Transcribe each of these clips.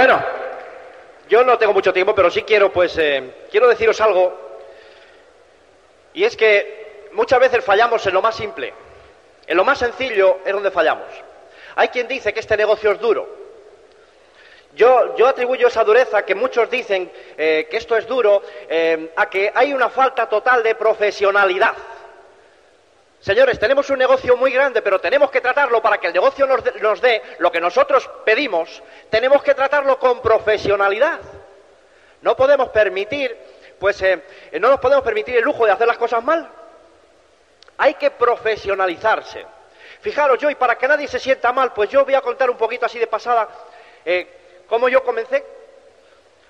Bueno, yo no tengo mucho tiempo, pero sí quiero, pues, eh, quiero deciros algo. Y es que muchas veces fallamos en lo más simple. En lo más sencillo es donde fallamos. Hay quien dice que este negocio es duro. Yo, yo atribuyo esa dureza que muchos dicen eh, que esto es duro eh, a que hay una falta total de profesionalidad. Señores, tenemos un negocio muy grande, pero tenemos que tratarlo para que el negocio nos, dé lo que nosotros pedimos. Tenemos que tratarlo con profesionalidad. No podemos permitir, pues, eh, no nos podemos permitir el lujo de hacer las cosas mal. Hay que profesionalizarse. Fijaros, yo, y para que nadie se sienta mal, pues yo voy a contar un poquito así de pasada eh, cómo yo comencé.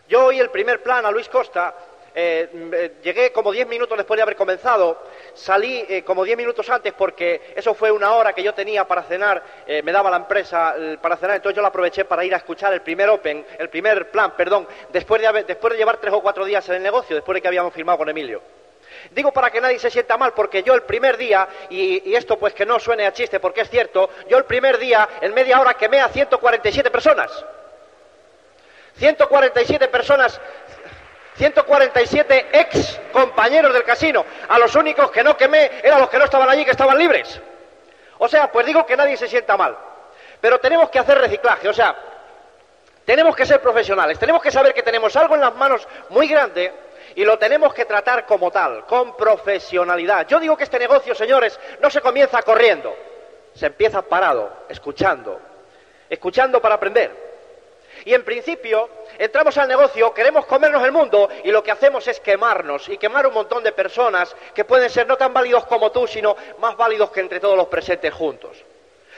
Yo oí el primer plan a Luis Costa eh, eh, llegué como diez minutos después de haber comenzado, salí eh, como diez minutos antes porque eso fue una hora que yo tenía para cenar, me daba la empresa para cenar, entonces yo la aproveché para ir a escuchar el primer Open, el primer plan, perdón, después de, después de llevar tres o cuatro días en el negocio, después de que habíamos firmado con Emilio. Digo para que nadie se sienta mal, porque yo el primer día, y, y, esto pues que no suene a chiste porque es cierto, yo el primer día, en media hora, quemé a 147 personas. 147 personas 147 ex compañeros del casino. A los únicos que no quemé eran los que no estaban allí, que estaban libres. O sea, pues digo que nadie se sienta mal. Pero tenemos que hacer reciclaje, o sea, tenemos que ser profesionales, tenemos que saber que tenemos algo en las manos muy grande y lo tenemos que tratar como tal, con profesionalidad. Yo digo que este negocio, señores, no se comienza corriendo, se empieza parado, escuchando, escuchando para aprender. Y en principio entramos al negocio, queremos comernos el mundo y lo que hacemos es quemarnos y quemar un montón de personas que pueden ser no tan válidos como tú, sino más válidos que entre todos los presentes juntos.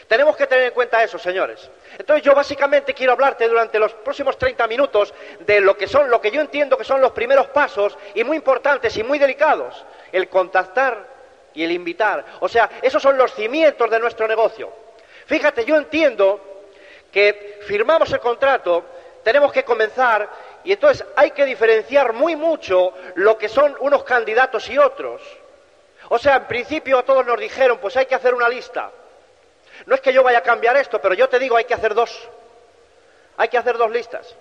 Tenemos que tener en cuenta eso, señores. Entonces yo básicamente quiero hablarte durante los próximos 30 minutos de lo que son, lo que yo entiendo que son los primeros pasos y muy importantes y muy delicados, el contactar y el invitar. O sea, esos son los cimientos de nuestro negocio. Fíjate, yo entiendo que firmamos el contrato, tenemos que comenzar y entonces hay que diferenciar muy mucho lo que son unos candidatos y otros. O sea, en principio todos nos dijeron, pues hay que hacer una lista. No es que yo vaya a cambiar esto, pero yo te digo, hay que hacer dos. Hay que hacer dos listas.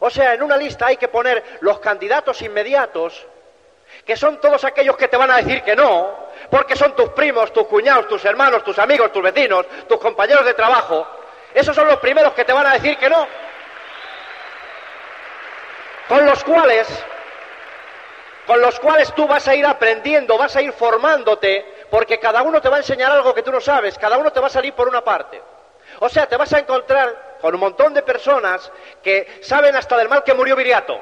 O sea, en una lista hay que poner los candidatos inmediatos, que son todos aquellos que te van a decir que no, porque son tus primos, tus cuñados, tus hermanos, tus amigos, tus vecinos, tus compañeros de trabajo, esos son los primeros que te van a decir que no. Con los cuales, con los cuales tú vas a ir aprendiendo, vas a ir formándote, porque cada uno te va a enseñar algo que tú no sabes, cada uno te va a salir por una parte. O sea, te vas a encontrar con un montón de personas que saben hasta del mal que murió Viriato.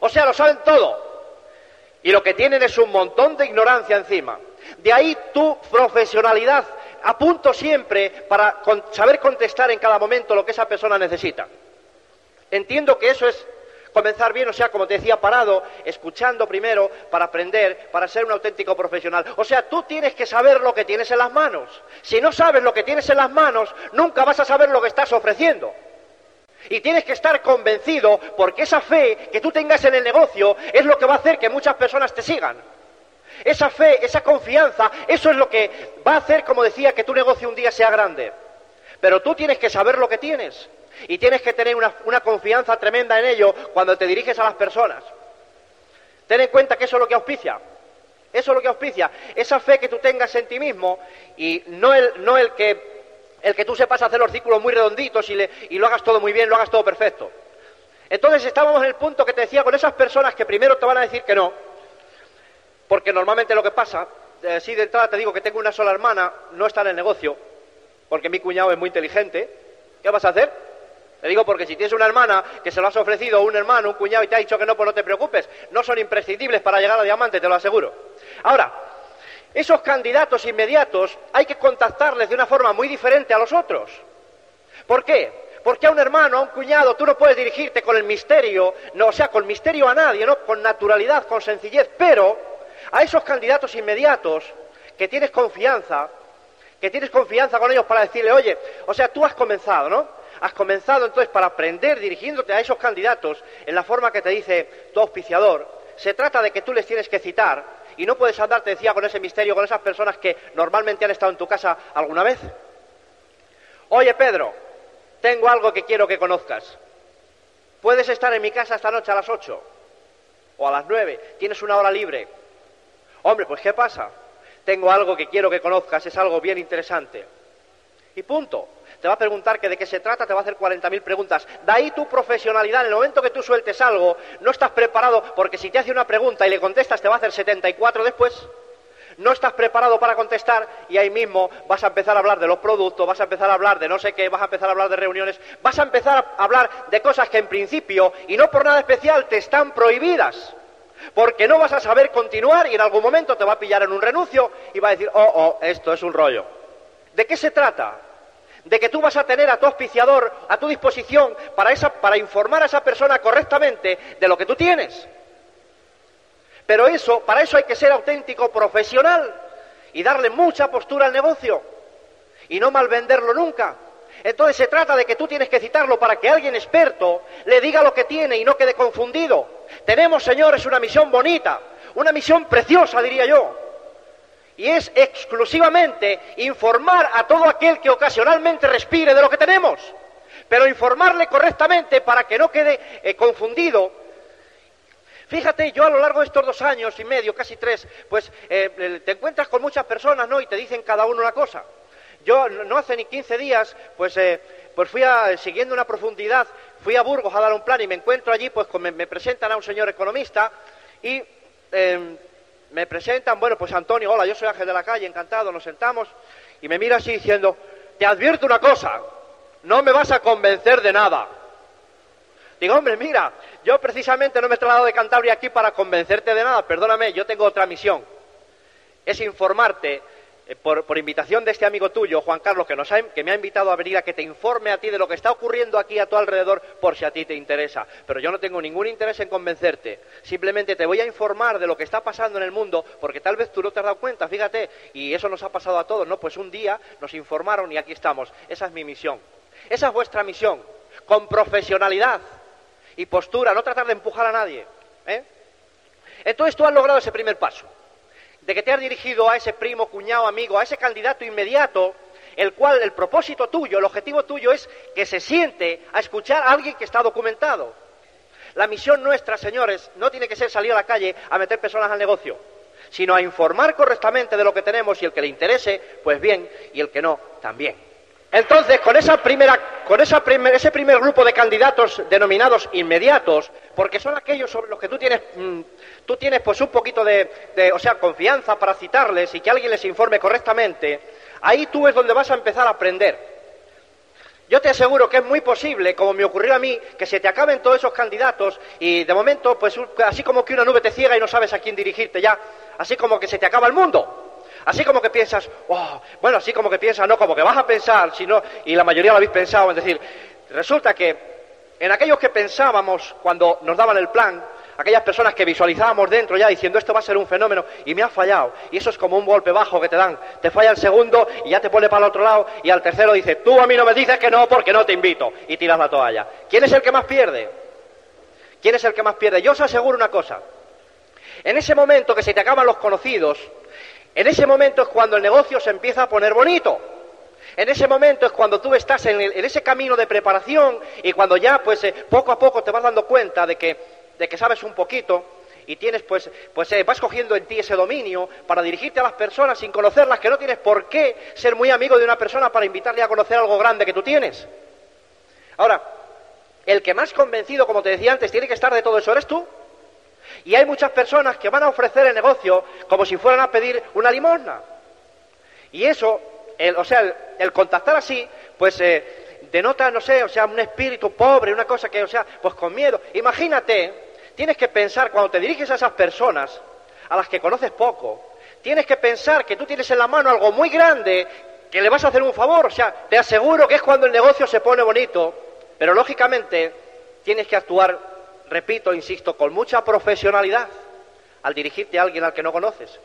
O sea, lo saben todo. Y lo que tienen es un montón de ignorancia encima. De ahí tu profesionalidad apunto siempre para saber contestar en cada momento lo que esa persona necesita. Entiendo que eso es comenzar bien, o sea, como te decía, parado, escuchando primero para aprender, para ser un auténtico profesional. O sea, tú tienes que saber lo que tienes en las manos. Si no sabes lo que tienes en las manos, nunca vas a saber lo que estás ofreciendo. Y tienes que estar convencido porque esa fe que tú tengas en el negocio es lo que va a hacer que muchas personas te sigan. Esa fe, esa confianza, eso es lo que va a hacer, como decía, que tu negocio un día sea grande. Pero tú tienes que saber lo que tienes y tienes que tener una, confianza tremenda en ello cuando te diriges a las personas. Ten en cuenta que eso es lo que auspicia. Eso es lo que auspicia. Esa fe que tú tengas en ti mismo y no el, que el que tú sepas hacer los círculos muy redonditos y, y lo hagas todo muy bien, lo hagas todo perfecto. Entonces estábamos en el punto que te decía con esas personas que primero te van a decir que no, porque normalmente lo que pasa, eh, si de entrada te digo que tengo una sola hermana, no está en el negocio, porque mi cuñado es muy inteligente, ¿qué vas a hacer? Te digo porque si tienes una hermana que se lo has ofrecido, un hermano, un cuñado y te ha dicho que no, pues no te preocupes, no son imprescindibles para llegar a diamante, te lo aseguro. Ahora, esos candidatos inmediatos hay que contactarles de una forma muy diferente a los otros. ¿Por qué? Porque a un hermano, a un cuñado, tú no puedes dirigirte con el misterio, no, o sea, con misterio a nadie, ¿no? Con naturalidad, con sencillez, pero a esos candidatos inmediatos que tienes confianza, que tienes confianza con ellos para decirle, oye, o sea, tú has comenzado, ¿no? Has comenzado entonces para aprender dirigiéndote a esos candidatos en la forma que te dice tu auspiciador. Se trata de que tú les tienes que citar y no puedes andar, te decía, con ese misterio, con esas personas que normalmente han estado en tu casa alguna vez. Oye, Pedro, tengo algo que quiero que conozcas. Puedes estar en mi casa esta noche a las 8 o a las 9, tienes una hora libre. Hombre, pues ¿qué pasa? Tengo algo que quiero que conozcas, es algo bien interesante. Y punto. Te va a preguntar que de qué se trata, te va a hacer 40.000 preguntas. De ahí tu profesionalidad. En el momento que tú sueltes algo, no estás preparado, porque si te hace una pregunta y le contestas, te va a hacer 74 después no estás preparado para contestar y ahí mismo vas a empezar a hablar de los productos, vas a empezar a hablar de no sé qué, vas a empezar a hablar de reuniones, vas a empezar a hablar de cosas que en principio, y no por nada especial, te están prohibidas. Porque no vas a saber continuar y en algún momento te va a pillar en un renuncio y va a decir, oh, oh, esto es un rollo. ¿De qué se trata? De que tú vas a tener a tu auspiciador a tu disposición para, esa, para informar a esa persona correctamente de lo que tú tienes. Pero eso, para eso hay que ser auténtico profesional y darle mucha postura al negocio y no malvenderlo nunca. Entonces se trata de que tú tienes que citarlo para que alguien experto le diga lo que tiene y no quede confundido. Tenemos, señores, una misión bonita, una misión preciosa, diría yo. Y es exclusivamente informar a todo aquel que ocasionalmente respire de lo que tenemos. Pero informarle correctamente para que no quede eh, confundido Fíjate, yo a lo largo de estos dos años y medio, casi tres, pues eh, te encuentras con muchas personas, ¿no? Y te dicen cada uno una cosa. Yo no hace ni 15 días, pues, eh, pues fui a, siguiendo una profundidad, fui a Burgos a dar un plan y me encuentro allí, pues me, presentan a un señor economista y em, me presentan, bueno, pues Antonio, hola, yo soy Ángel de la Calle, encantado, nos sentamos y me mira así diciendo, te advierto una cosa, no me vas a convencer de nada. Digo, hombre, mira, yo precisamente no me he trasladado de Cantabria aquí para convencerte de nada, perdóname, yo tengo otra misión. Es informarte, eh, por, invitación de este amigo tuyo, Juan Carlos, que, nos que me ha invitado a venir a que te informe a ti de lo que está ocurriendo aquí a tu alrededor, por si a ti te interesa. Pero yo no tengo ningún interés en convencerte. Simplemente te voy a informar de lo que está pasando en el mundo, porque tal vez tú no te has dado cuenta, fíjate, y eso nos ha pasado a todos, ¿no? Pues un día nos informaron y aquí estamos. Esa es mi misión. Esa es vuestra misión, con profesionalidad y postura, no tratar de empujar a nadie. ¿eh? Entonces tú has logrado ese primer paso, de que te has dirigido a ese primo, cuñado, amigo, a ese candidato inmediato, el cual el propósito tuyo, el objetivo tuyo es que se siente a escuchar a alguien que está documentado. La misión nuestra, señores, no tiene que ser salir a la calle a meter personas al negocio, sino a informar correctamente de lo que tenemos y el que le interese, pues bien, y el que no, también. Entonces, con, esa primera, con ese primer grupo de candidatos denominados inmediatos, porque son aquellos sobre los que tú tienes, mm, tú tienes pues un poquito de, o sea, confianza para citarles y que alguien les informe correctamente, ahí tú es donde vas a empezar a aprender. Yo te aseguro que es muy posible, como me ocurrió a mí, que se te acaben todos esos candidatos y de momento, pues así como que una nube te ciega y no sabes a quién dirigirte ya, así como que se te acaba el mundo. Así como que piensas, oh, bueno, así como que piensas, no como que vas a pensar, sino, y la mayoría lo habéis pensado, es decir, resulta que en aquellos que pensábamos cuando nos daban el plan, aquellas personas que visualizábamos dentro ya diciendo esto va a ser un fenómeno y me ha fallado. Y eso es como un golpe bajo que te dan. Te falla el segundo y ya te pone para el otro lado y al tercero dice, tú a mí no me dices que no porque no te invito. Y tiras la toalla. ¿Quién es el que más pierde? ¿Quién es el que más pierde? Yo os aseguro una cosa. En ese momento que se te acaban los conocidos, en ese momento es cuando el negocio se empieza a poner bonito. En ese momento es cuando tú estás en, ese camino de preparación y cuando ya pues eh, poco a poco te vas dando cuenta de que, sabes un poquito y tienes pues, pues eh, vas cogiendo en ti ese dominio para dirigirte a las personas sin conocerlas, que no tienes por qué ser muy amigo de una persona para invitarle a conocer algo grande que tú tienes. Ahora, el que más convencido, como te decía antes, tiene que estar de todo eso eres tú. Y hay muchas personas que van a ofrecer el negocio como si fueran a pedir una limosna. Y eso, o sea, el, contactar así, pues eh, denota, no sé, o sea, un espíritu pobre, una cosa que, o sea, pues con miedo. Imagínate, tienes que pensar cuando te diriges a esas personas, a las que conoces poco, tienes que pensar que tú tienes en la mano algo muy grande, que le vas a hacer un favor. O sea, te aseguro que es cuando el negocio se pone bonito, pero lógicamente tienes que actuar repito, insisto, con mucha profesionalidad al dirigirte a alguien al que no conoces.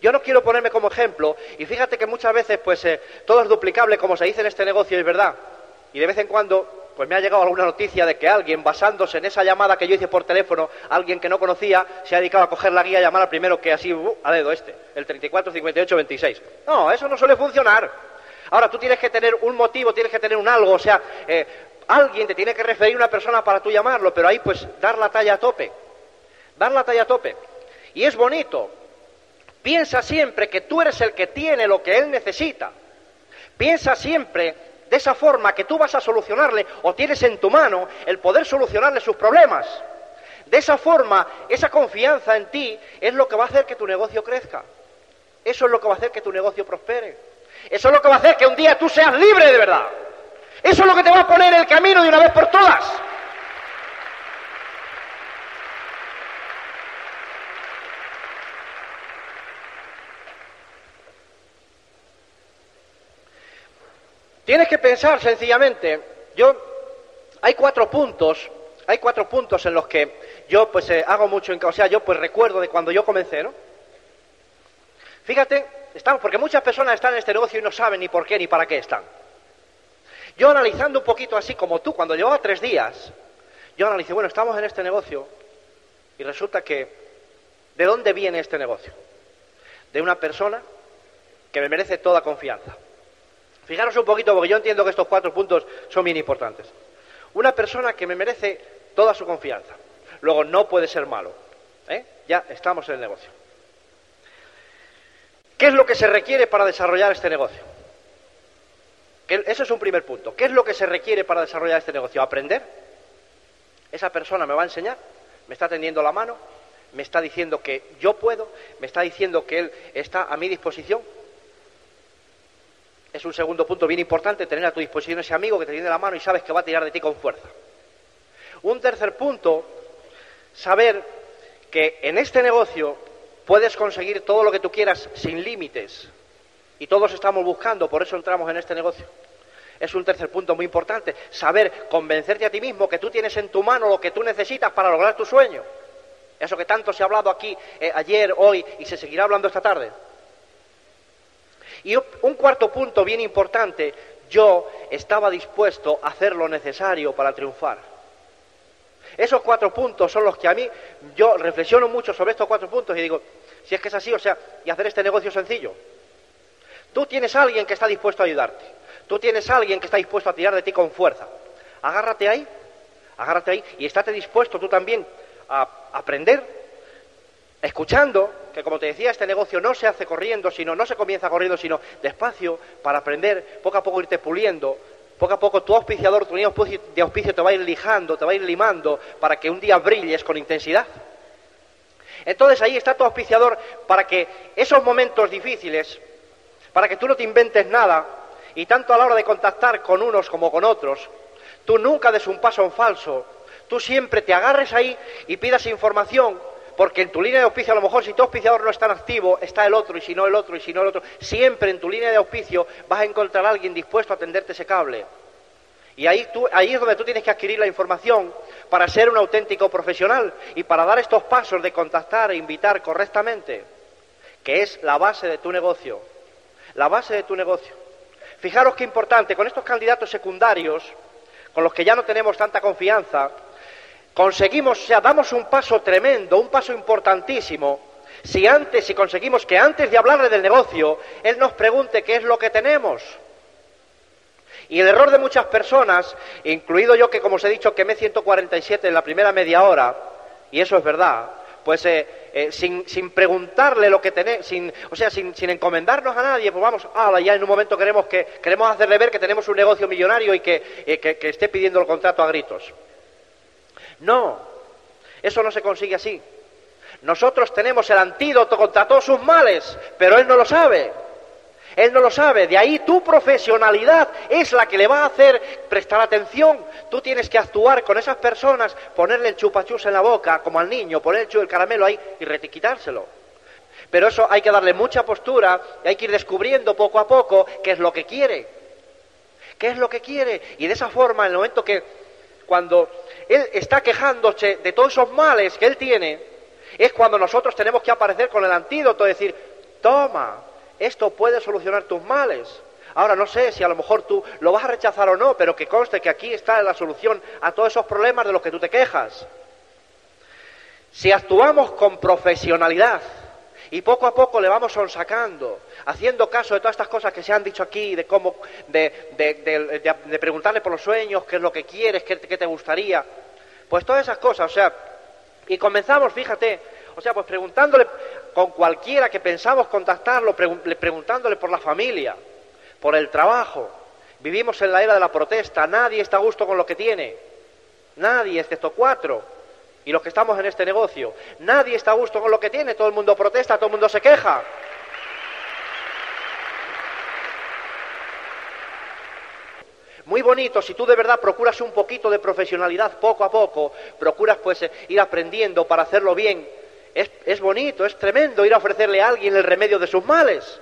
Yo no quiero ponerme como ejemplo, y fíjate que muchas veces, pues, eh, todo es duplicable, como se dice en este negocio, es verdad. Y de vez en cuando, pues me ha llegado alguna noticia de que alguien, basándose en esa llamada que yo hice por teléfono, alguien que no conocía, se ha dedicado a coger la guía y llamar al primero que así, uh, a dedo este, el 34, 58, 26. No, eso no suele funcionar. Ahora, tú tienes que tener un motivo, tienes que tener un algo, o sea, eh, alguien te tiene que referir una persona para tú llamarlo, pero ahí pues dar la talla a tope. Dar la talla a tope. Y es bonito. Piensa siempre que tú eres el que tiene lo que él necesita. Piensa siempre de esa forma que tú vas a solucionarle o tienes en tu mano el poder solucionarle sus problemas. De esa forma, esa confianza en ti es lo que va a hacer que tu negocio crezca. Eso es lo que va a hacer que tu negocio prospere. Eso es lo que va a hacer que un día tú seas libre de verdad. Eso es lo que te va a poner el camino de una vez por todas. Tienes que pensar sencillamente, yo hay cuatro puntos, hay cuatro puntos en los que yo pues eh, hago mucho, en, o sea, yo pues recuerdo de cuando yo comencé, ¿no? Fíjate, estamos, porque muchas personas están en este negocio y no saben ni por qué ni para qué están. Yo analizando un poquito así como tú, cuando llevaba tres días, yo analicé, bueno, estamos en este negocio y resulta que, ¿de dónde viene este negocio? De una persona que me merece toda confianza. Fijaros un poquito, porque yo entiendo que estos cuatro puntos son bien importantes. Una persona que me merece toda su confianza. Luego, no puede ser malo. ¿eh? Ya estamos en el negocio. ¿Qué es lo que se requiere para desarrollar este negocio? Ese es un primer punto. ¿Qué es lo que se requiere para desarrollar este negocio? Aprender. Esa persona me va a enseñar, me está tendiendo la mano, me está diciendo que yo puedo, me está diciendo que él está a mi disposición, es un segundo punto bien importante, tener a tu disposición ese amigo que te tiene la mano y sabes que va a tirar de ti con fuerza. Un tercer punto, saber que en este negocio puedes conseguir todo lo que tú quieras sin límites. Y todos estamos buscando, por eso entramos en este negocio. Es un tercer punto muy importante, saber convencerte a ti mismo que tú tienes en tu mano lo que tú necesitas para lograr tu sueño. Eso que tanto se ha hablado aquí eh, ayer, hoy y se seguirá hablando esta tarde. Y un cuarto punto bien importante, yo estaba dispuesto a hacer lo necesario para triunfar. Esos cuatro puntos son los que a mí, yo reflexiono mucho sobre estos cuatro puntos y digo, si es que es así, o sea, y hacer este negocio sencillo. Tú tienes a alguien que está dispuesto a ayudarte. Tú tienes a alguien que está dispuesto a tirar de ti con fuerza. Agárrate ahí, agárrate ahí y estate dispuesto tú también a aprender, escuchando, que como te decía, este negocio no se hace corriendo, sino no se comienza corriendo, sino despacio, para aprender, poco a poco irte puliendo, poco a poco tu auspiciador, tu niño de auspicio te va a ir lijando, te va a ir limando, para que un día brilles con intensidad. Entonces ahí está tu auspiciador para que esos momentos difíciles, para que tú no te inventes nada, y tanto a la hora de contactar con unos como con otros, tú nunca des un paso en falso, tú siempre te agarres ahí y pidas información porque en tu línea de auspicio, a lo mejor si tu auspiciador no está activo, está el otro, y si no el otro, y si no el otro. Siempre en tu línea de auspicio vas a encontrar a alguien dispuesto a tenderte ese cable. Y ahí, tú, ahí es donde tú tienes que adquirir la información para ser un auténtico profesional y para dar estos pasos de contactar e invitar correctamente, que es la base de tu negocio. La base de tu negocio. Fijaros qué importante, con estos candidatos secundarios, con los que ya no tenemos tanta confianza, conseguimos, o sea, damos un paso tremendo, un paso importantísimo, si antes, si conseguimos que antes de hablarle del negocio, él nos pregunte qué es lo que tenemos. Y el error de muchas personas, incluido yo que como os he dicho quemé 147 en la primera media hora, y eso es verdad, pues eh, eh, sin, sin, preguntarle lo que tenemos, sin, o sea, sin, sin, encomendarnos a nadie, pues vamos, ah, ya en un momento queremos, que, queremos hacerle ver que tenemos un negocio millonario y que, que, que esté pidiendo el contrato a gritos. No, eso no se consigue así. Nosotros tenemos el antídoto contra todos sus males, pero Él no lo sabe. Él no lo sabe. De ahí tu profesionalidad es la que le va a hacer prestar atención. Tú tienes que actuar con esas personas, ponerle el chupachus en la boca, como al niño, poner el caramelo ahí y retiquitárselo. Pero eso hay que darle mucha postura y hay que ir descubriendo poco a poco qué es lo que quiere. ¿Qué es lo que quiere? Y de esa forma, en el momento que cuando él está quejándose de todos esos males que él tiene, es cuando nosotros tenemos que aparecer con el antídoto, decir, toma, esto puede solucionar tus males. Ahora no sé si a lo mejor tú lo vas a rechazar o no, pero que conste que aquí está la solución a todos esos problemas de los que tú te quejas. Si actuamos con profesionalidad Y poco a poco le vamos sonsacando, haciendo caso de todas estas cosas que se han dicho aquí, de cómo, de, preguntarle por los sueños, qué es lo que quieres, qué, te gustaría. Pues todas esas cosas, o sea, y comenzamos, fíjate, o sea, pues preguntándole con cualquiera que pensamos contactarlo, preguntándole por la familia, por el trabajo. Vivimos en la era de la protesta, nadie está a gusto con lo que tiene, nadie, excepto cuatro y los que estamos en este negocio. Nadie está a gusto con lo que tiene, todo el mundo protesta, todo el mundo se queja. Muy bonito, si tú de verdad procuras un poquito de profesionalidad poco a poco, procuras pues eh, ir aprendiendo para hacerlo bien, es, bonito, es tremendo ir a ofrecerle a alguien el remedio de sus males.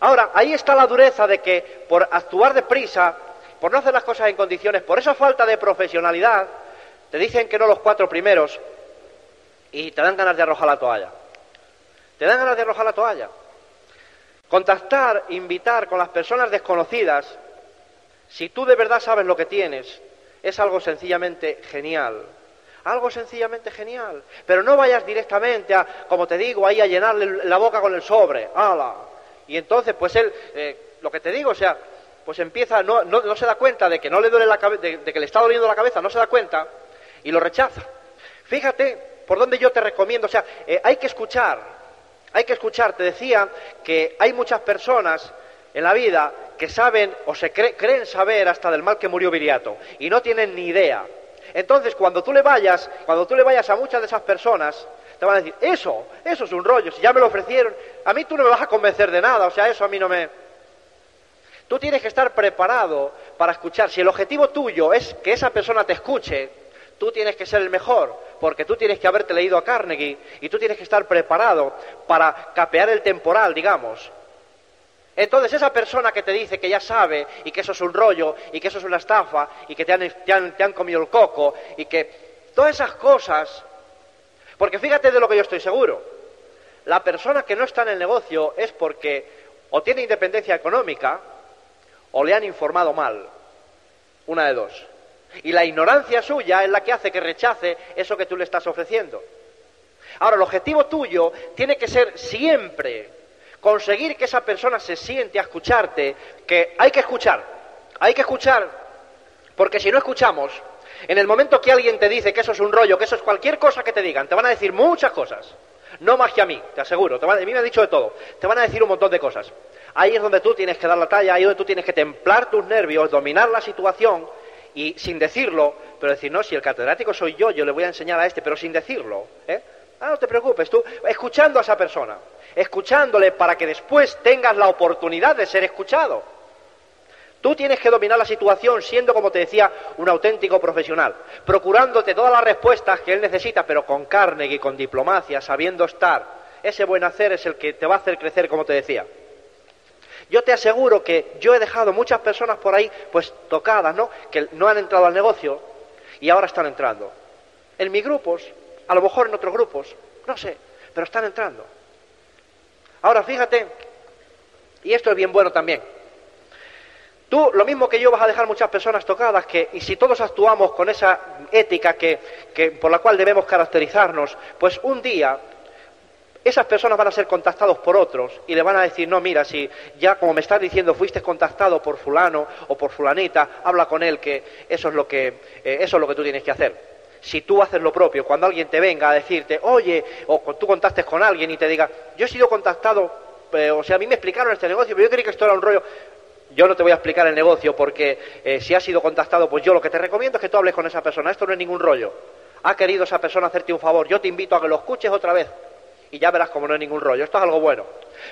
Ahora, ahí está la dureza de que por actuar deprisa, por no hacer las cosas en condiciones, por esa falta de profesionalidad, te dicen que no los cuatro primeros y te dan ganas de arrojar la toalla. Te dan ganas de arrojar la toalla. Contactar, invitar con las personas desconocidas, si tú de verdad sabes lo que tienes, es algo sencillamente genial. Algo sencillamente genial. Pero no vayas directamente a, como te digo, ahí a llenarle la boca con el sobre. ¡Hala! Y entonces, pues él, eh, lo que te digo, o sea, pues empieza, no, no, se da cuenta de que no le duele la cabeza, de que le está doliendo la cabeza, no se da cuenta, y lo rechaza. Fíjate por dónde yo te recomiendo, o sea, eh, hay que escuchar, hay que escuchar. Te decía que hay muchas personas en la vida que saben o se creen saber hasta del mal que murió Viriato y no tienen ni idea. Entonces, cuando tú le vayas, cuando tú le vayas a muchas de esas personas, te van a decir, eso, eso es un rollo, si ya me lo ofrecieron, a mí tú no me vas a convencer de nada, o sea, eso a mí no me... Tú tienes que estar preparado para escuchar. Si el objetivo tuyo es que esa persona te escuche, tú tienes que ser el mejor, porque tú tienes que haberte leído a Carnegie y tú tienes que estar preparado para capear el temporal, digamos. Entonces esa persona que te dice que ya sabe y que eso es un rollo y que eso es una estafa y que te han, te han comido el coco y que todas esas cosas, porque fíjate de lo que yo estoy seguro, la persona que no está en el negocio es porque o tiene independencia económica o le han informado mal, una de dos. Y la ignorancia suya es la que hace que rechace eso que tú le estás ofreciendo. Ahora, el objetivo tuyo tiene que ser siempre conseguir que esa persona se siente a escucharte, que hay que escuchar, hay que escuchar, porque si no escuchamos, en el momento que alguien te dice que eso es un rollo, que eso es cualquier cosa que te digan, te van a decir muchas cosas. No más que a mí, te aseguro. a mí me han dicho de todo. Te van a decir un montón de cosas. Ahí es donde tú tienes que dar la talla, ahí es donde tú tienes que templar tus nervios, dominar la situación y sin decirlo, pero decir, no, si el catedrático soy yo, yo le voy a enseñar a este, pero sin decirlo. ¿eh? Ah, no te preocupes, tú escuchando a esa persona, escuchándole para que después tengas la oportunidad de ser escuchado. Tú tienes que dominar la situación siendo, como te decía, un auténtico profesional, procurándote todas las respuestas que él necesita, pero con carne y con diplomacia, sabiendo estar. Ese buen hacer es el que te va a hacer crecer, como te decía. Yo te aseguro que yo he dejado muchas personas por ahí, pues tocadas, ¿no? Que no han entrado al negocio y ahora están entrando. En mis grupos, a lo mejor en otros grupos, no sé, pero están entrando. Ahora fíjate, y esto es bien bueno también. Tú, lo mismo que yo, vas a dejar muchas personas tocadas, que, y si todos actuamos con esa ética que, por la cual debemos caracterizarnos, pues un día esas personas van a ser contactados por otros y le van a decir, no, mira, si ya como me estás diciendo fuiste contactado por fulano o por fulanita, habla con él que eso es lo que, eh, eso es lo que tú tienes que hacer. Si tú haces lo propio, cuando alguien te venga a decirte, oye, o tú contactes con alguien y te diga, yo he sido contactado, eh, o sea, a mí me explicaron este negocio, pero yo creí que esto era un rollo, yo no te voy a explicar el negocio porque eh, si has sido contactado, pues yo lo que te recomiendo es que tú hables con esa persona, esto no es ningún rollo. Ha querido esa persona hacerte un favor, yo te invito a que lo escuches otra vez y ya verás como no hay ningún rollo. Esto es algo bueno.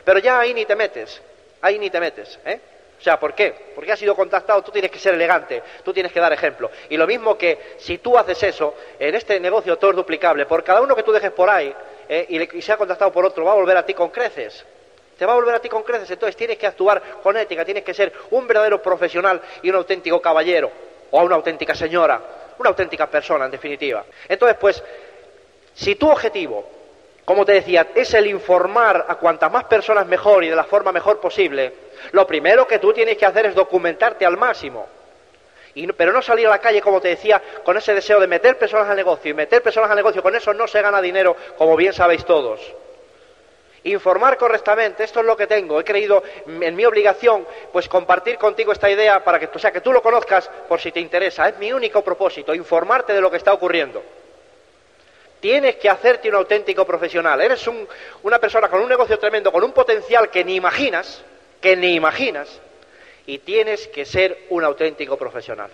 Pero ya ahí ni te metes, ahí ni te metes, ¿eh? O sea, ¿por qué? Porque has sido contactado, tú tienes que ser elegante, tú tienes que dar ejemplo. Y lo mismo que si tú haces eso, en este negocio todo es duplicable. Por cada uno que tú dejes por ahí ¿eh? y, y sea contactado por otro, va a volver a ti con creces. Te va a volver a ti con creces. Entonces tienes que actuar con ética, tienes que ser un verdadero profesional y un auténtico caballero o una auténtica señora, una auténtica persona, en definitiva. Entonces, pues, si tu objetivo como te decía, es el informar a cuantas más personas mejor y de la forma mejor posible. Lo primero que tú tienes que hacer es documentarte al máximo. pero no salir a la calle, como te decía, con ese deseo de meter personas al negocio y meter personas al negocio. Con eso no se gana dinero, como bien sabéis todos. informar correctamente, esto es lo que tengo, he creído en mi obligación pues compartir contigo esta idea para que, sea, que tú lo conozcas por si te interesa, es mi único propósito, informarte de lo que está ocurriendo. Tienes que hacerte un auténtico profesional, eres una persona con un negocio tremendo, con un potencial que ni imaginas, que ni imaginas, y tienes que ser un auténtico profesional.